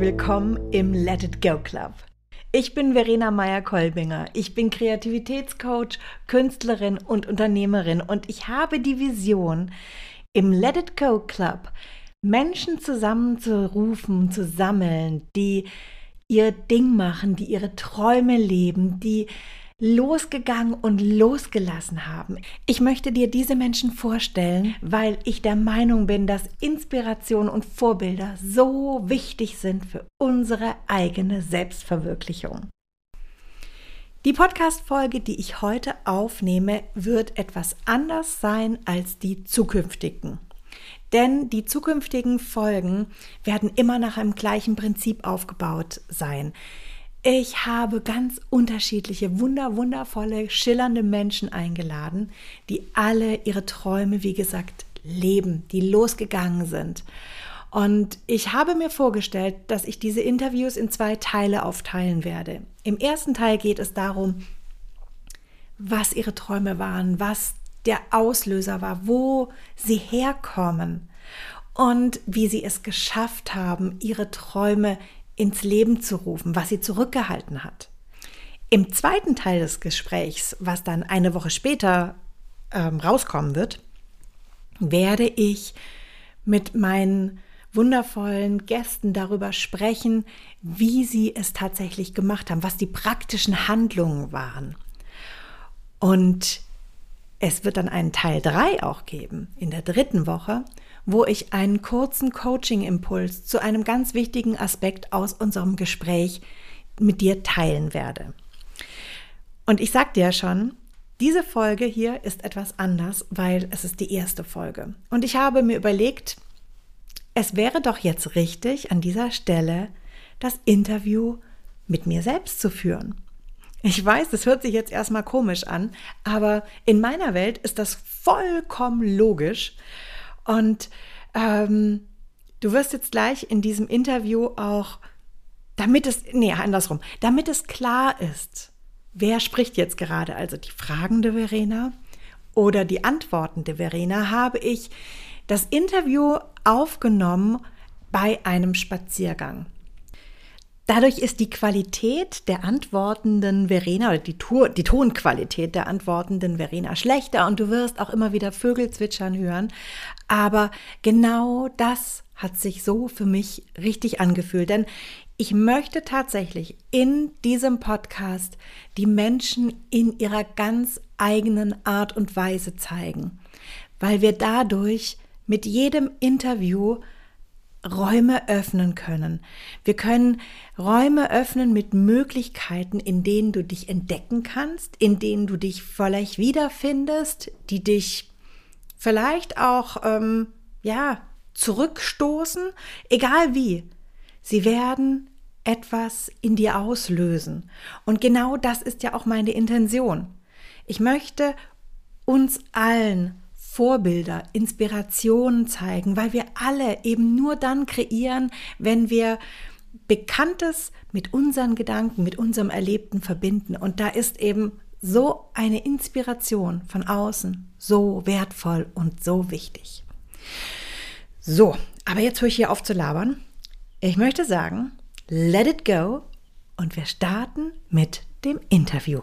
willkommen im Let It Go Club. Ich bin Verena Meyer-Kolbinger. Ich bin Kreativitätscoach, Künstlerin und Unternehmerin und ich habe die Vision, im Let It Go Club Menschen zusammenzurufen, zu sammeln, die ihr Ding machen, die ihre Träume leben, die losgegangen und losgelassen haben. Ich möchte dir diese Menschen vorstellen, weil ich der Meinung bin, dass Inspiration und Vorbilder so wichtig sind für unsere eigene Selbstverwirklichung. Die Podcast-Folge, die ich heute aufnehme, wird etwas anders sein als die zukünftigen. Denn die zukünftigen Folgen werden immer nach einem gleichen Prinzip aufgebaut sein. Ich habe ganz unterschiedliche, wunder, wundervolle, schillernde Menschen eingeladen, die alle ihre Träume, wie gesagt, leben, die losgegangen sind. Und ich habe mir vorgestellt, dass ich diese Interviews in zwei Teile aufteilen werde. Im ersten Teil geht es darum, was ihre Träume waren, was der Auslöser war, wo sie herkommen und wie sie es geschafft haben, ihre Träume ins Leben zu rufen, was sie zurückgehalten hat. Im zweiten Teil des Gesprächs, was dann eine Woche später ähm, rauskommen wird, werde ich mit meinen wundervollen Gästen darüber sprechen, wie sie es tatsächlich gemacht haben, was die praktischen Handlungen waren. Und es wird dann einen Teil 3 auch geben, in der dritten Woche, wo ich einen kurzen Coaching-Impuls zu einem ganz wichtigen Aspekt aus unserem Gespräch mit dir teilen werde. Und ich sagte ja schon, diese Folge hier ist etwas anders, weil es ist die erste Folge. Und ich habe mir überlegt, es wäre doch jetzt richtig, an dieser Stelle das Interview mit mir selbst zu führen. Ich weiß, das hört sich jetzt erstmal komisch an, aber in meiner Welt ist das vollkommen logisch. Und ähm, du wirst jetzt gleich in diesem Interview auch, damit es, nee, andersrum, damit es klar ist, wer spricht jetzt gerade, also die fragende Verena oder die antwortende Verena, habe ich das Interview aufgenommen bei einem Spaziergang. Dadurch ist die Qualität der antwortenden Verena oder die, Tour, die Tonqualität der antwortenden Verena schlechter und du wirst auch immer wieder Vögel zwitschern hören. Aber genau das hat sich so für mich richtig angefühlt, denn ich möchte tatsächlich in diesem Podcast die Menschen in ihrer ganz eigenen Art und Weise zeigen, weil wir dadurch mit jedem Interview Räume öffnen können. Wir können Räume öffnen mit Möglichkeiten, in denen du dich entdecken kannst, in denen du dich vielleicht wiederfindest, die dich vielleicht auch ähm, ja zurückstoßen, egal wie. Sie werden etwas in dir auslösen. Und genau das ist ja auch meine Intention. Ich möchte uns allen Vorbilder, Inspirationen zeigen, weil wir alle eben nur dann kreieren, wenn wir Bekanntes mit unseren Gedanken, mit unserem Erlebten verbinden. Und da ist eben so eine Inspiration von außen so wertvoll und so wichtig. So, aber jetzt höre ich hier auf zu labern. Ich möchte sagen, let it go und wir starten mit dem Interview.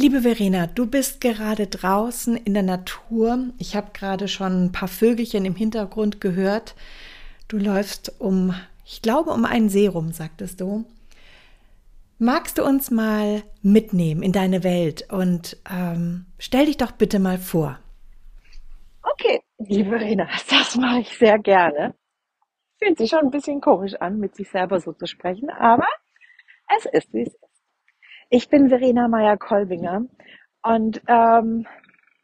Liebe Verena, du bist gerade draußen in der Natur. Ich habe gerade schon ein paar Vögelchen im Hintergrund gehört. Du läufst um, ich glaube, um einen See rum, sagtest du. Magst du uns mal mitnehmen in deine Welt und ähm, stell dich doch bitte mal vor. Okay, liebe Verena, das mache ich sehr gerne. Fühlt sich schon ein bisschen komisch an, mit sich selber so zu sprechen, aber es ist, wie es ist. Ich bin Verena Meyer-Kolbinger und ähm,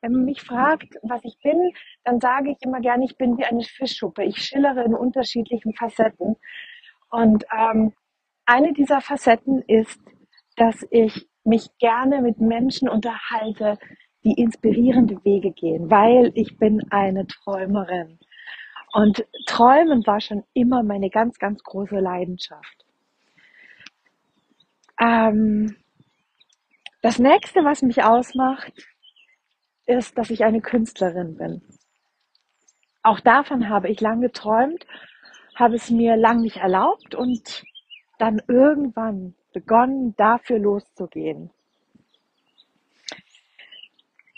wenn man mich fragt, was ich bin, dann sage ich immer gerne, ich bin wie eine Fischschuppe. Ich schillere in unterschiedlichen Facetten. Und ähm, eine dieser Facetten ist, dass ich mich gerne mit Menschen unterhalte, die inspirierende Wege gehen, weil ich bin eine Träumerin. Und Träumen war schon immer meine ganz, ganz große Leidenschaft. Ähm, das nächste, was mich ausmacht, ist, dass ich eine Künstlerin bin. Auch davon habe ich lange geträumt habe es mir lang nicht erlaubt und dann irgendwann begonnen, dafür loszugehen.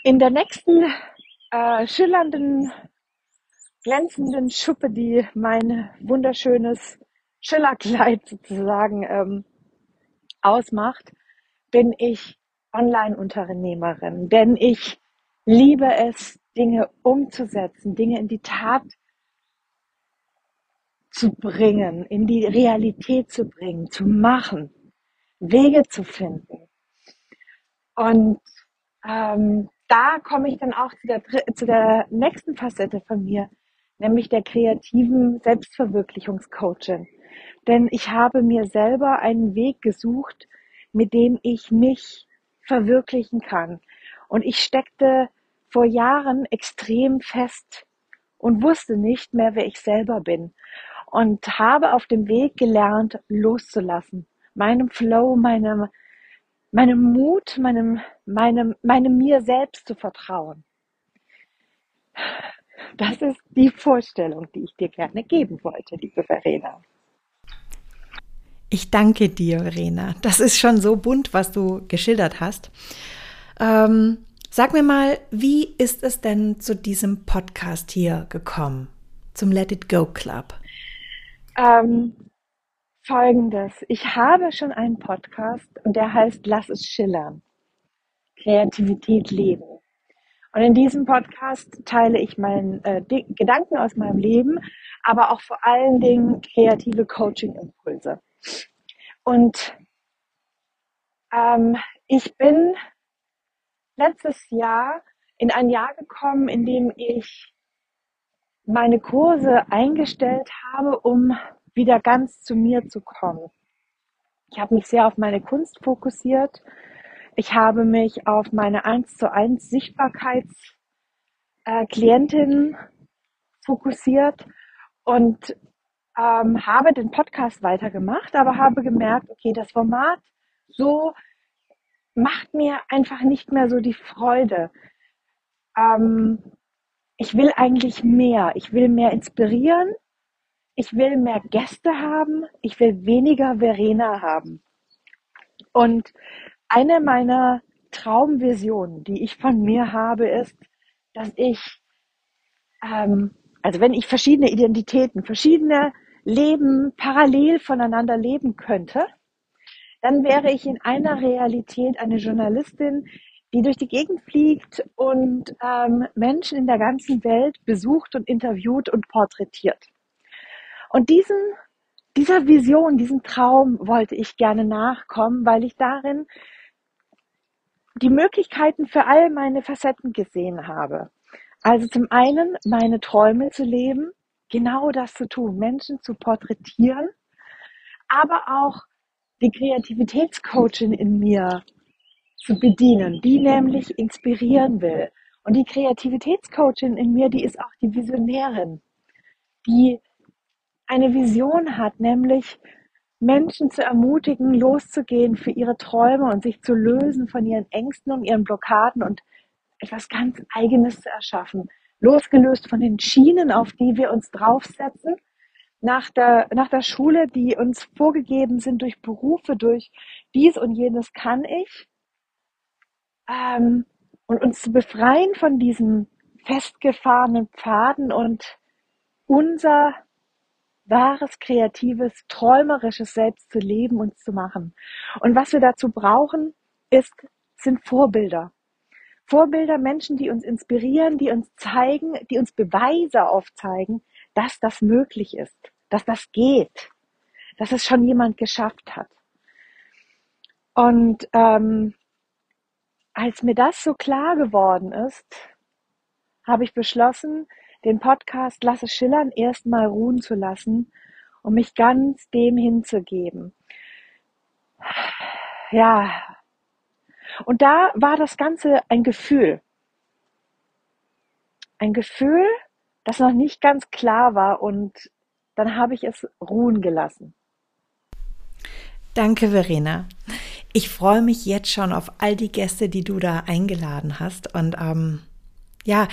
In der nächsten äh, schillernden, glänzenden Schuppe, die mein wunderschönes Schillerkleid sozusagen ähm, ausmacht, bin ich Online-Unternehmerin, denn ich liebe es, Dinge umzusetzen, Dinge in die Tat zu bringen, in die Realität zu bringen, zu machen, Wege zu finden. Und ähm, da komme ich dann auch zu der, zu der nächsten Facette von mir, nämlich der kreativen Selbstverwirklichungscoaching. Denn ich habe mir selber einen Weg gesucht, mit dem ich mich verwirklichen kann. Und ich steckte vor Jahren extrem fest und wusste nicht mehr, wer ich selber bin. Und habe auf dem Weg gelernt, loszulassen. Meinem Flow, meinem, meinem Mut, meinem, meinem, meinem mir selbst zu vertrauen. Das ist die Vorstellung, die ich dir gerne geben wollte, liebe Verena. Ich danke dir, Verena. Das ist schon so bunt, was du geschildert hast. Ähm, sag mir mal, wie ist es denn zu diesem Podcast hier gekommen? Zum Let It Go Club? Ähm, Folgendes. Ich habe schon einen Podcast und der heißt Lass es schillern. Kreativität leben. Und in diesem Podcast teile ich meinen äh, Gedanken aus meinem Leben, aber auch vor allen Dingen kreative Coaching-Impulse. Und ähm, ich bin letztes Jahr in ein Jahr gekommen, in dem ich meine Kurse eingestellt habe, um wieder ganz zu mir zu kommen. Ich habe mich sehr auf meine Kunst fokussiert. Ich habe mich auf meine 1 zu 1 Sichtbarkeitsklientinnen äh, fokussiert und ähm, habe den Podcast weitergemacht, aber habe gemerkt, okay, das Format so macht mir einfach nicht mehr so die Freude. Ähm, ich will eigentlich mehr. Ich will mehr inspirieren. Ich will mehr Gäste haben. Ich will weniger Verena haben. Und eine meiner Traumvisionen, die ich von mir habe, ist, dass ich, ähm, also wenn ich verschiedene Identitäten, verschiedene Leben parallel voneinander leben könnte, dann wäre ich in einer Realität eine Journalistin, die durch die Gegend fliegt und ähm, Menschen in der ganzen Welt besucht und interviewt und porträtiert. Und diesen, dieser Vision, diesem Traum wollte ich gerne nachkommen, weil ich darin die Möglichkeiten für all meine Facetten gesehen habe. Also zum einen meine Träume zu leben, genau das zu tun, Menschen zu porträtieren, aber auch die Kreativitätscoachin in mir zu bedienen, die nämlich inspirieren will. Und die Kreativitätscoachin in mir, die ist auch die Visionärin, die eine Vision hat, nämlich Menschen zu ermutigen, loszugehen für ihre Träume und sich zu lösen von ihren Ängsten und ihren Blockaden und etwas ganz Eigenes zu erschaffen losgelöst von den Schienen, auf die wir uns draufsetzen, nach der, nach der Schule, die uns vorgegeben sind durch Berufe, durch dies und jenes kann ich, ähm, und uns zu befreien von diesen festgefahrenen Pfaden und unser wahres, kreatives, träumerisches Selbst zu leben und zu machen. Und was wir dazu brauchen, ist, sind Vorbilder. Vorbilder, Menschen, die uns inspirieren, die uns zeigen, die uns Beweise aufzeigen, dass das möglich ist, dass das geht, dass es schon jemand geschafft hat. Und ähm, als mir das so klar geworden ist, habe ich beschlossen, den Podcast Lasse Schillern erstmal ruhen zu lassen, um mich ganz dem hinzugeben. Ja, und da war das Ganze ein Gefühl. Ein Gefühl, das noch nicht ganz klar war und dann habe ich es ruhen gelassen. Danke, Verena. Ich freue mich jetzt schon auf all die Gäste, die du da eingeladen hast. Und ähm, ja,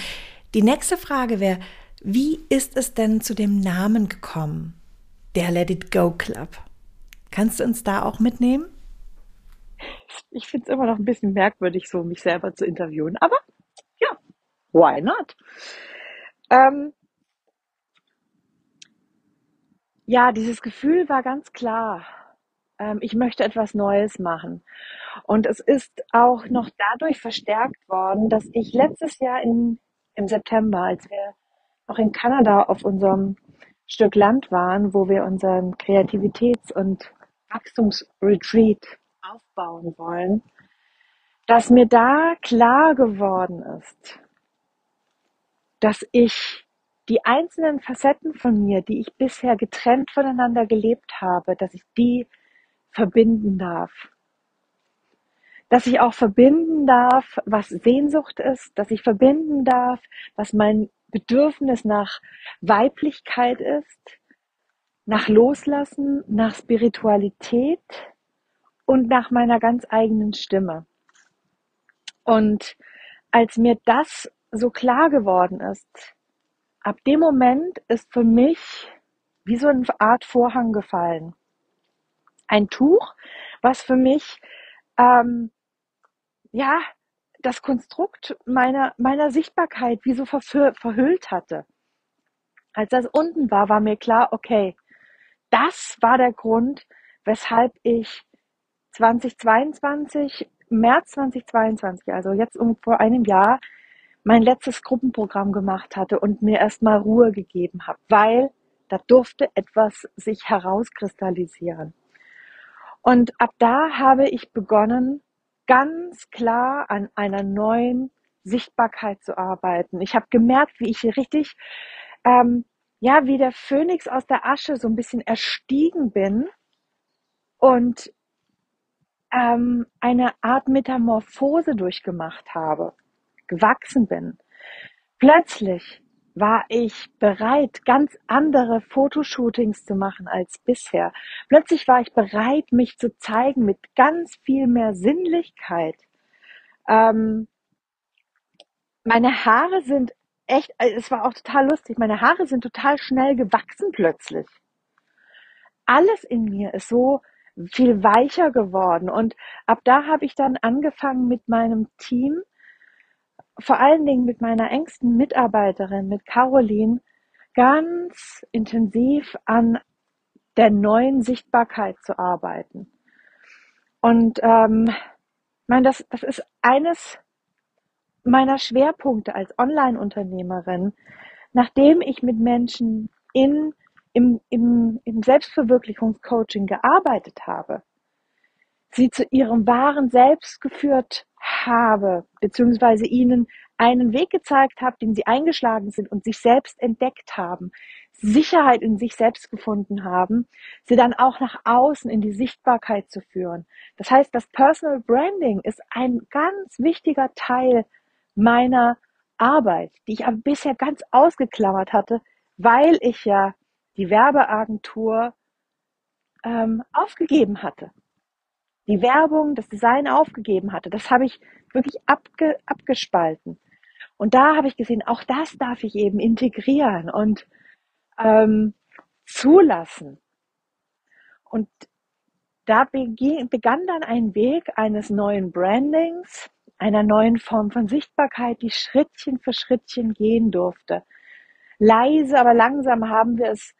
die nächste Frage wäre, wie ist es denn zu dem Namen gekommen? der Let It Go Club. Kannst du uns da auch mitnehmen? Ich finde es immer noch ein bisschen merkwürdig, so mich selber zu interviewen, aber ja, why not? Ähm, ja, dieses Gefühl war ganz klar. Ähm, ich möchte etwas Neues machen. Und es ist auch noch dadurch verstärkt worden, dass ich letztes Jahr in, im September, als wir noch in Kanada auf unserem Stück Land waren, wo wir unseren Kreativitäts- und Wachstumsretreat aufbauen wollen, dass mir da klar geworden ist, dass ich die einzelnen Facetten von mir, die ich bisher getrennt voneinander gelebt habe, dass ich die verbinden darf. Dass ich auch verbinden darf, was Sehnsucht ist, dass ich verbinden darf, was mein Bedürfnis nach Weiblichkeit ist, nach Loslassen, nach Spiritualität und nach meiner ganz eigenen Stimme. Und als mir das so klar geworden ist, ab dem Moment ist für mich wie so eine Art Vorhang gefallen. Ein Tuch, was für mich ähm, ja das Konstrukt meiner meiner Sichtbarkeit wie so verhüllt hatte. Als das unten war, war mir klar, okay, das war der Grund, weshalb ich 2022, März 2022, also jetzt um vor einem Jahr, mein letztes Gruppenprogramm gemacht hatte und mir erstmal Ruhe gegeben habe, weil da durfte etwas sich herauskristallisieren. Und ab da habe ich begonnen, ganz klar an einer neuen Sichtbarkeit zu arbeiten. Ich habe gemerkt, wie ich richtig, ähm, ja, wie der Phönix aus der Asche so ein bisschen erstiegen bin und ähm, eine Art Metamorphose durchgemacht habe gewachsen bin. Plötzlich war ich bereit, ganz andere Fotoshootings zu machen als bisher. Plötzlich war ich bereit, mich zu zeigen mit ganz viel mehr Sinnlichkeit. Ähm, meine Haare sind echt, äh, es war auch total lustig, meine Haare sind total schnell gewachsen plötzlich. Alles in mir ist so viel weicher geworden und ab da habe ich dann angefangen mit meinem Team vor allen Dingen mit meiner engsten Mitarbeiterin, mit Caroline, ganz intensiv an der neuen Sichtbarkeit zu arbeiten. Und ähm, ich meine, das, das ist eines meiner Schwerpunkte als Online-Unternehmerin, nachdem ich mit Menschen in, im, im, im Selbstverwirklichungscoaching gearbeitet habe, sie zu ihrem wahren Selbst geführt habe, beziehungsweise ihnen einen Weg gezeigt habe, den sie eingeschlagen sind und sich selbst entdeckt haben, Sicherheit in sich selbst gefunden haben, sie dann auch nach außen in die Sichtbarkeit zu führen. Das heißt, das Personal Branding ist ein ganz wichtiger Teil meiner Arbeit, die ich aber bisher ganz ausgeklammert hatte, weil ich ja die Werbeagentur ähm, aufgegeben hatte die Werbung, das Design aufgegeben hatte. Das habe ich wirklich abge, abgespalten. Und da habe ich gesehen, auch das darf ich eben integrieren und ähm, zulassen. Und da begann dann ein Weg eines neuen Brandings, einer neuen Form von Sichtbarkeit, die Schrittchen für Schrittchen gehen durfte. Leise, aber langsam haben wir es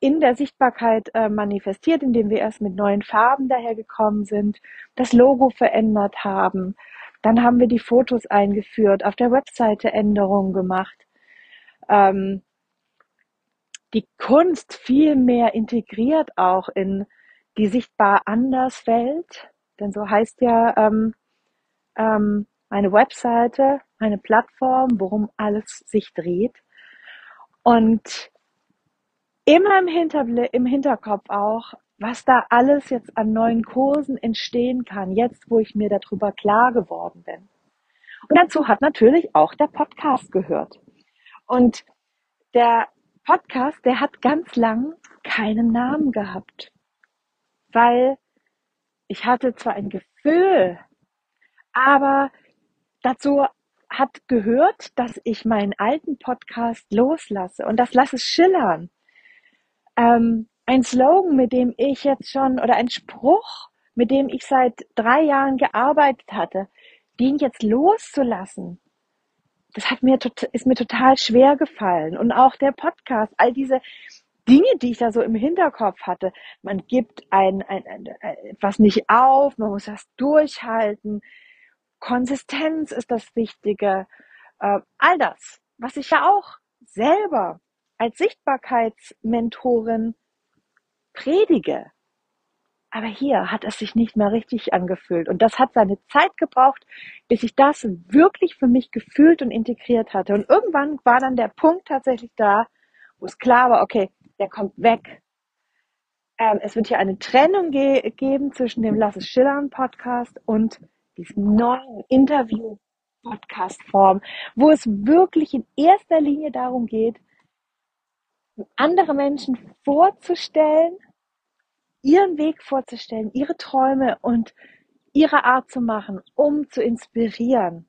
in der Sichtbarkeit äh, manifestiert, indem wir erst mit neuen Farben dahergekommen sind, das Logo verändert haben. Dann haben wir die Fotos eingeführt, auf der Webseite Änderungen gemacht. Ähm, die Kunst viel mehr integriert auch in die sichtbar anders Welt, denn so heißt ja ähm, ähm, eine Webseite, eine Plattform, worum alles sich dreht. Und immer im, Hinterbl im Hinterkopf auch, was da alles jetzt an neuen Kursen entstehen kann, jetzt wo ich mir darüber klar geworden bin. Und dazu hat natürlich auch der Podcast gehört. Und der Podcast, der hat ganz lang keinen Namen gehabt, weil ich hatte zwar ein Gefühl, aber dazu hat gehört, dass ich meinen alten Podcast loslasse und das lasse schillern ähm, ein Slogan, mit dem ich jetzt schon, oder ein Spruch, mit dem ich seit drei Jahren gearbeitet hatte, den jetzt loszulassen, das hat mir, ist mir total schwer gefallen. Und auch der Podcast, all diese Dinge, die ich da so im Hinterkopf hatte. Man gibt ein, ein, ein, etwas nicht auf, man muss das durchhalten. Konsistenz ist das Wichtige. Äh, all das, was ich ja auch selber als Sichtbarkeitsmentorin predige. Aber hier hat es sich nicht mehr richtig angefühlt. Und das hat seine Zeit gebraucht, bis ich das wirklich für mich gefühlt und integriert hatte. Und irgendwann war dann der Punkt tatsächlich da, wo es klar war, okay, der kommt weg. Ähm, es wird hier eine Trennung ge geben zwischen dem Lass es schillern Podcast und diesem neuen Interview Podcast Form, wo es wirklich in erster Linie darum geht, andere Menschen vorzustellen, ihren Weg vorzustellen, ihre Träume und ihre Art zu machen, um zu inspirieren,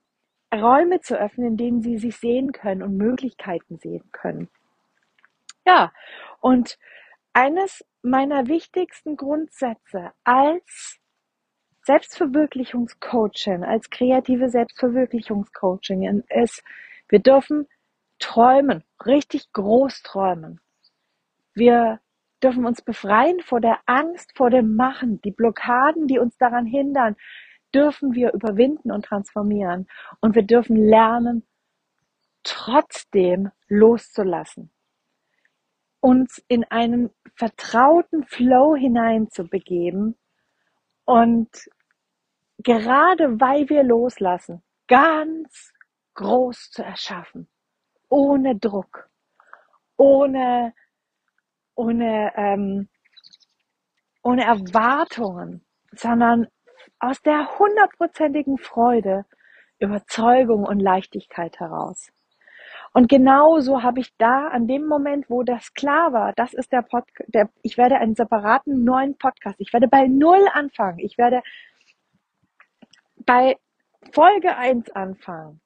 Räume zu öffnen, in denen sie sich sehen können und Möglichkeiten sehen können. Ja, und eines meiner wichtigsten Grundsätze als Selbstverwirklichungscoachin, als kreative Selbstverwirklichungscoaching ist, wir dürfen träumen, richtig groß träumen. Wir dürfen uns befreien vor der Angst, vor dem Machen. Die Blockaden, die uns daran hindern, dürfen wir überwinden und transformieren. Und wir dürfen lernen, trotzdem loszulassen. Uns in einen vertrauten Flow hineinzubegeben und gerade weil wir loslassen, ganz groß zu erschaffen, ohne Druck, ohne ohne, ähm, ohne Erwartungen, sondern aus der hundertprozentigen Freude, Überzeugung und Leichtigkeit heraus. Und genauso habe ich da an dem Moment, wo das klar war, das ist der Podcast, ich werde einen separaten neuen Podcast, ich werde bei Null anfangen, ich werde bei Folge 1 anfangen.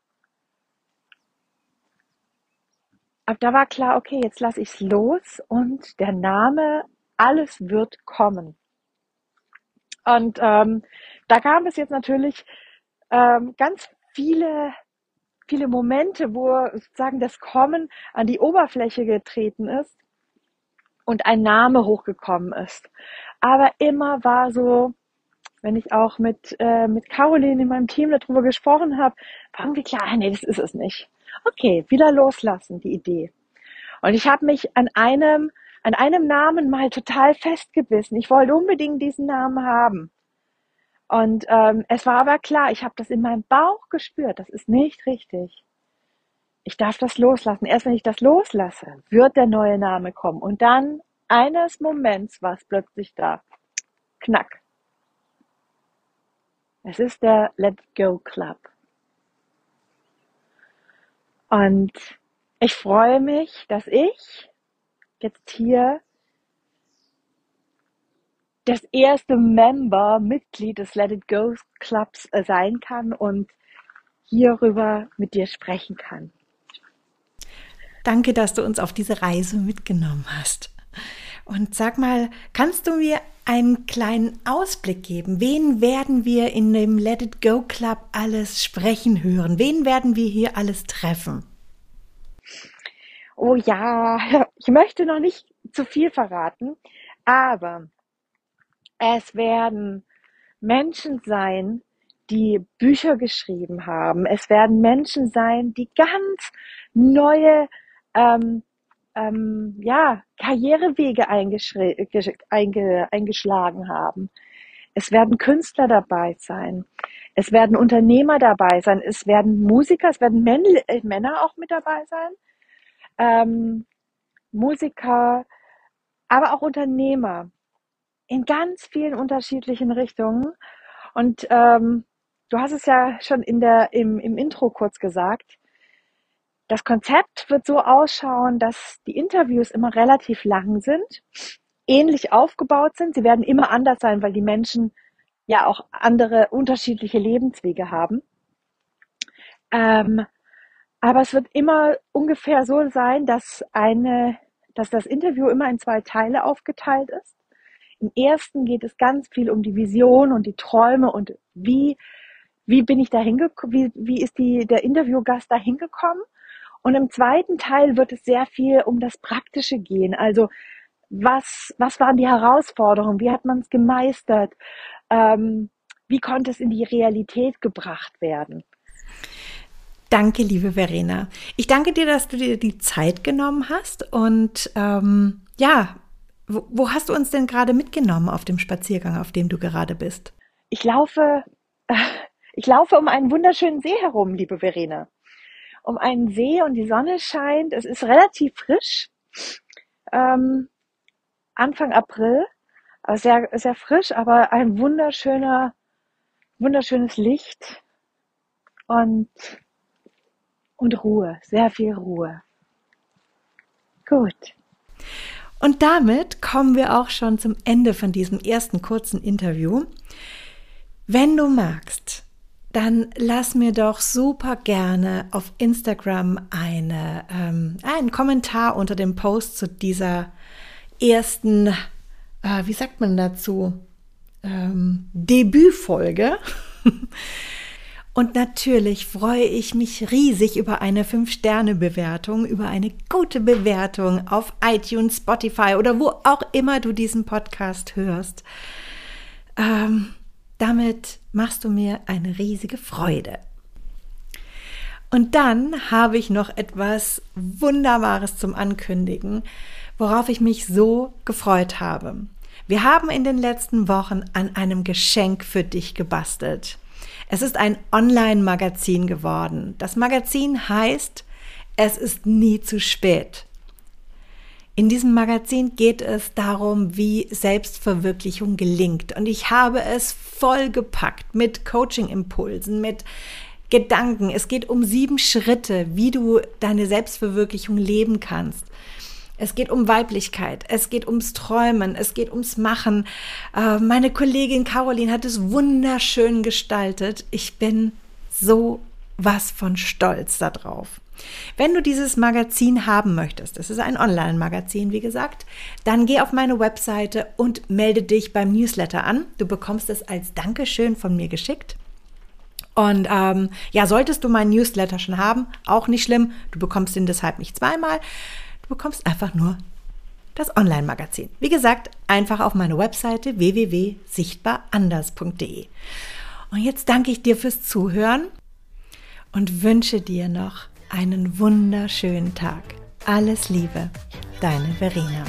Ab da war klar, okay, jetzt lasse ich es los und der Name, alles wird kommen. Und ähm, da kam es jetzt natürlich ähm, ganz viele, viele Momente, wo sozusagen das Kommen an die Oberfläche getreten ist und ein Name hochgekommen ist. Aber immer war so, wenn ich auch mit, äh, mit Caroline in meinem Team darüber gesprochen habe, war irgendwie klar, ah, nee, das ist es nicht. Okay, wieder loslassen, die Idee. Und ich habe mich an einem, an einem Namen mal total festgebissen. Ich wollte unbedingt diesen Namen haben. Und ähm, es war aber klar, ich habe das in meinem Bauch gespürt. Das ist nicht richtig. Ich darf das loslassen. Erst wenn ich das loslasse, wird der neue Name kommen. Und dann eines Moments war es plötzlich da. Knack. Es ist der Let Go Club. Und ich freue mich, dass ich jetzt hier das erste Member, Mitglied des Let It Go Clubs äh, sein kann und hierüber mit dir sprechen kann. Danke, dass du uns auf diese Reise mitgenommen hast. Und sag mal, kannst du mir einen kleinen Ausblick geben? Wen werden wir in dem Let It Go Club alles sprechen hören? Wen werden wir hier alles treffen? Oh ja, ich möchte noch nicht zu viel verraten, aber es werden Menschen sein, die Bücher geschrieben haben. Es werden Menschen sein, die ganz neue ähm, ähm, ja, Karrierewege einge eingeschlagen haben. Es werden Künstler dabei sein. Es werden Unternehmer dabei sein. Es werden Musiker, es werden Män äh, Männer auch mit dabei sein. Ähm, Musiker, aber auch Unternehmer in ganz vielen unterschiedlichen Richtungen. Und ähm, du hast es ja schon in der, im, im Intro kurz gesagt. Das Konzept wird so ausschauen, dass die Interviews immer relativ lang sind, ähnlich aufgebaut sind. Sie werden immer anders sein, weil die Menschen ja auch andere unterschiedliche Lebenswege haben. Ähm, aber es wird immer ungefähr so sein, dass eine dass das Interview immer in zwei Teile aufgeteilt ist. Im ersten geht es ganz viel um die Vision und die Träume und wie, wie bin ich da hingekommen, wie, wie ist die, der Interviewgast da hingekommen. Und im zweiten Teil wird es sehr viel um das Praktische gehen. Also was, was waren die Herausforderungen? Wie hat man es gemeistert? Ähm, wie konnte es in die Realität gebracht werden? Danke, liebe Verena. Ich danke dir, dass du dir die Zeit genommen hast. Und ähm, ja, wo, wo hast du uns denn gerade mitgenommen auf dem Spaziergang, auf dem du gerade bist? Ich laufe, ich laufe um einen wunderschönen See herum, liebe Verena. Um einen See und die Sonne scheint. Es ist relativ frisch. Ähm, Anfang April. Sehr, sehr frisch, aber ein wunderschöner, wunderschönes Licht und, und Ruhe, sehr viel Ruhe. Gut. Und damit kommen wir auch schon zum Ende von diesem ersten kurzen Interview. Wenn du magst, dann lass mir doch super gerne auf Instagram eine, ähm, einen Kommentar unter dem Post zu dieser ersten, äh, wie sagt man dazu, ähm, Debütfolge. Und natürlich freue ich mich riesig über eine 5-Sterne-Bewertung, über eine gute Bewertung auf iTunes, Spotify oder wo auch immer du diesen Podcast hörst. Ähm, damit machst du mir eine riesige Freude. Und dann habe ich noch etwas Wunderbares zum Ankündigen, worauf ich mich so gefreut habe. Wir haben in den letzten Wochen an einem Geschenk für dich gebastelt. Es ist ein Online-Magazin geworden. Das Magazin heißt Es ist nie zu spät. In diesem Magazin geht es darum, wie Selbstverwirklichung gelingt. Und ich habe es vollgepackt mit Coaching-Impulsen, mit Gedanken. Es geht um sieben Schritte, wie du deine Selbstverwirklichung leben kannst. Es geht um Weiblichkeit, es geht ums Träumen, es geht ums Machen. Äh, meine Kollegin Caroline hat es wunderschön gestaltet. Ich bin so was von stolz darauf. Wenn du dieses Magazin haben möchtest, es ist ein Online-Magazin, wie gesagt, dann geh auf meine Webseite und melde dich beim Newsletter an. Du bekommst es als Dankeschön von mir geschickt. Und ähm, ja, solltest du meinen Newsletter schon haben, auch nicht schlimm. Du bekommst ihn deshalb nicht zweimal. Du bekommst einfach nur das Online-Magazin. Wie gesagt, einfach auf meine Webseite www.sichtbaranders.de. Und jetzt danke ich dir fürs Zuhören und wünsche dir noch einen wunderschönen Tag. Alles Liebe, deine Verena.